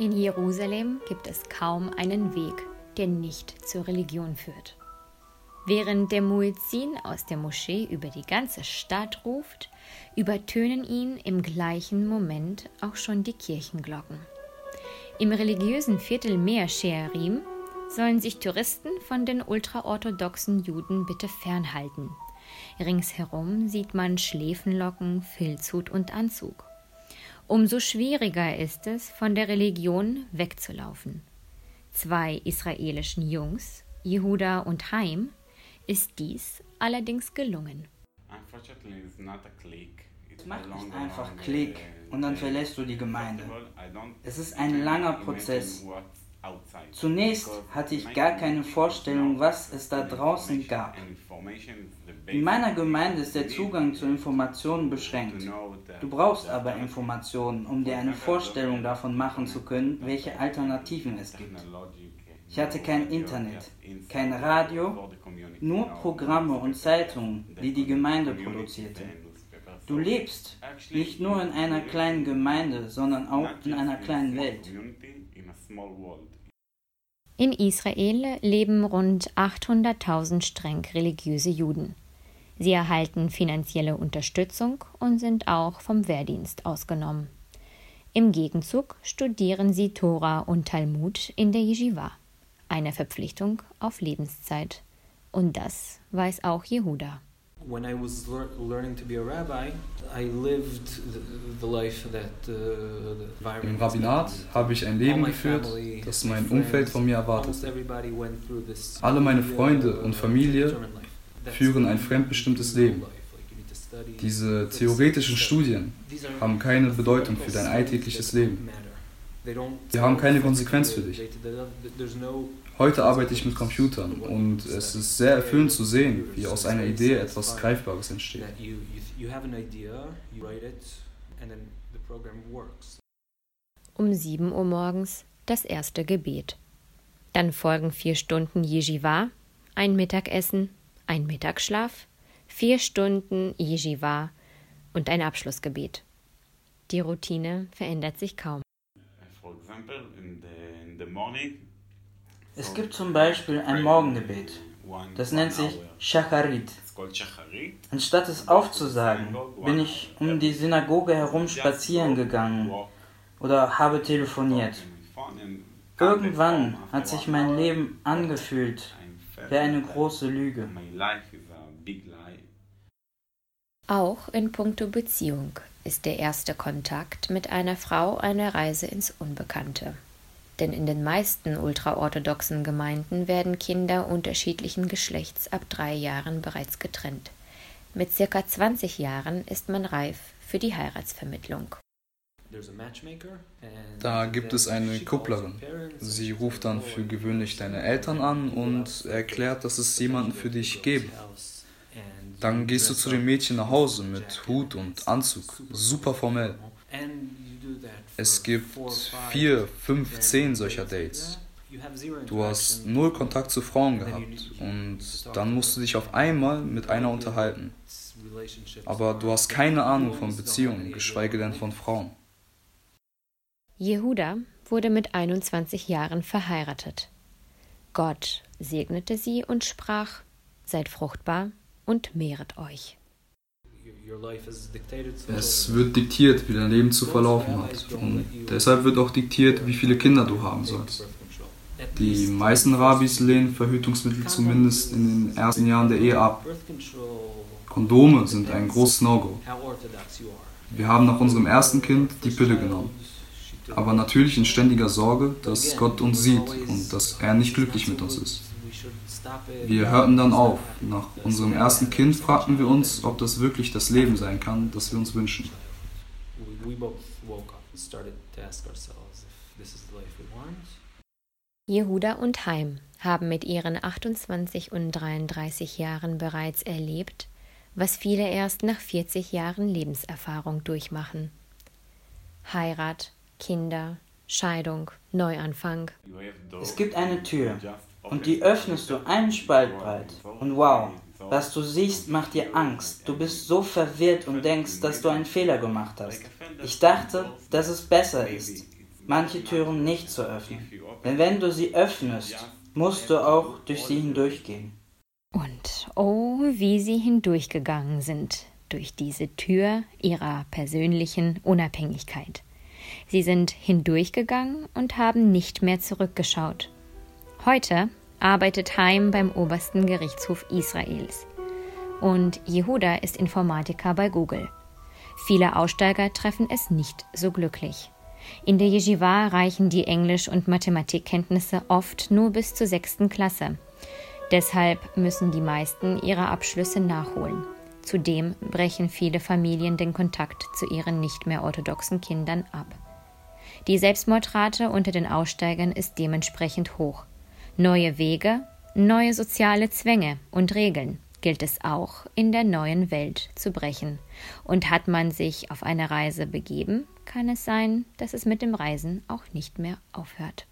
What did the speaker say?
In Jerusalem gibt es kaum einen Weg, der nicht zur Religion führt. Während der Muezzin aus der Moschee über die ganze Stadt ruft, übertönen ihn im gleichen Moment auch schon die Kirchenglocken. Im religiösen Viertel Meer Shearim sollen sich Touristen von den ultraorthodoxen Juden bitte fernhalten. Ringsherum sieht man Schläfenlocken, Filzhut und Anzug. Umso schwieriger ist es, von der Religion wegzulaufen. Zwei israelischen Jungs, Jehuda und Haim, ist dies allerdings gelungen. Es macht nicht einfach Klick und dann verlässt du die Gemeinde. Es ist ein langer Prozess. Zunächst hatte ich gar keine Vorstellung, was es da draußen gab. In meiner Gemeinde ist der Zugang zu Informationen beschränkt. Du brauchst aber Informationen, um dir eine Vorstellung davon machen zu können, welche Alternativen es gibt. Ich hatte kein Internet, kein Radio, nur Programme und Zeitungen, die die Gemeinde produzierte. Du lebst nicht nur in einer kleinen Gemeinde, sondern auch in einer kleinen Welt. In Israel leben rund 800.000 streng religiöse Juden. Sie erhalten finanzielle Unterstützung und sind auch vom Wehrdienst ausgenommen. Im Gegenzug studieren sie Tora und Talmud in der Yeshiva, eine Verpflichtung auf Lebenszeit. Und das weiß auch Jehuda. When I was learning to be a rabbi, I lived the life that uh, Im Rabbinat habe ich ein Leben geführt, das mein Umfeld von mir erwartet. Alle meine Freunde und Familie führen ein fremdbestimmtes Leben. Diese theoretischen Studien haben keine Bedeutung für dein alltägliches Leben. Sie haben keine Konsequenz für dich. Heute arbeite ich mit Computern und es ist sehr erfüllend zu sehen, wie aus einer Idee etwas Greifbares entsteht. Um 7 Uhr morgens das erste Gebet. Dann folgen vier Stunden Yeshiva, ein Mittagessen, ein Mittagsschlaf, vier Stunden Yeshiva und ein Abschlussgebet. Die Routine verändert sich kaum. Es gibt zum Beispiel ein Morgengebet. Das nennt sich Shacharit. Anstatt es aufzusagen, bin ich um die Synagoge herum spazieren gegangen oder habe telefoniert. Irgendwann hat sich mein Leben angefühlt wie eine große Lüge. Auch in puncto Beziehung ist der erste Kontakt mit einer Frau eine Reise ins Unbekannte denn in den meisten ultraorthodoxen Gemeinden werden Kinder unterschiedlichen Geschlechts ab drei Jahren bereits getrennt. Mit circa 20 Jahren ist man reif für die Heiratsvermittlung. Da gibt es eine Kupplerin. Sie ruft dann für gewöhnlich deine Eltern an und erklärt, dass es jemanden für dich gebe. Dann gehst du zu dem Mädchen nach Hause mit Hut und Anzug, super formell. Es gibt vier, fünf, zehn solcher Dates. Du hast null Kontakt zu Frauen gehabt und dann musst du dich auf einmal mit einer unterhalten. Aber du hast keine Ahnung von Beziehungen, geschweige denn von Frauen. Jehuda wurde mit 21 Jahren verheiratet. Gott segnete sie und sprach: Seid fruchtbar und mehret euch. Es wird diktiert, wie dein Leben zu verlaufen hat. Und deshalb wird auch diktiert, wie viele Kinder du haben sollst. Die meisten Rabbis lehnen Verhütungsmittel zumindest in den ersten Jahren der Ehe ab. Kondome sind ein großes No-Go. Wir haben nach unserem ersten Kind die Pille genommen. Aber natürlich in ständiger Sorge, dass Gott uns sieht und dass er nicht glücklich mit uns ist. Wir hörten dann auf. Nach unserem ersten Kind fragten wir uns, ob das wirklich das Leben sein kann, das wir uns wünschen. Jehuda und Heim haben mit ihren 28 und 33 Jahren bereits erlebt, was viele erst nach 40 Jahren Lebenserfahrung durchmachen. Heirat, Kinder, Scheidung, Neuanfang. Es gibt eine Tür, und die öffnest du einen Spalt breit. Und wow, was du siehst, macht dir Angst. Du bist so verwirrt und denkst, dass du einen Fehler gemacht hast. Ich dachte, dass es besser ist. manche Türen nicht zu öffnen. Denn wenn du sie öffnest, musst du auch durch sie hindurchgehen. Und oh, wie sie hindurchgegangen sind durch diese Tür ihrer persönlichen Unabhängigkeit. Sie sind hindurchgegangen und haben nicht mehr zurückgeschaut. Heute arbeitet Haim beim obersten Gerichtshof Israels. Und Jehuda ist Informatiker bei Google. Viele Aussteiger treffen es nicht so glücklich. In der Yeshiva reichen die Englisch- und Mathematikkenntnisse oft nur bis zur sechsten Klasse. Deshalb müssen die meisten ihre Abschlüsse nachholen. Zudem brechen viele Familien den Kontakt zu ihren nicht mehr orthodoxen Kindern ab. Die Selbstmordrate unter den Aussteigern ist dementsprechend hoch. Neue Wege, neue soziale Zwänge und Regeln gilt es auch in der neuen Welt zu brechen. Und hat man sich auf eine Reise begeben, kann es sein, dass es mit dem Reisen auch nicht mehr aufhört.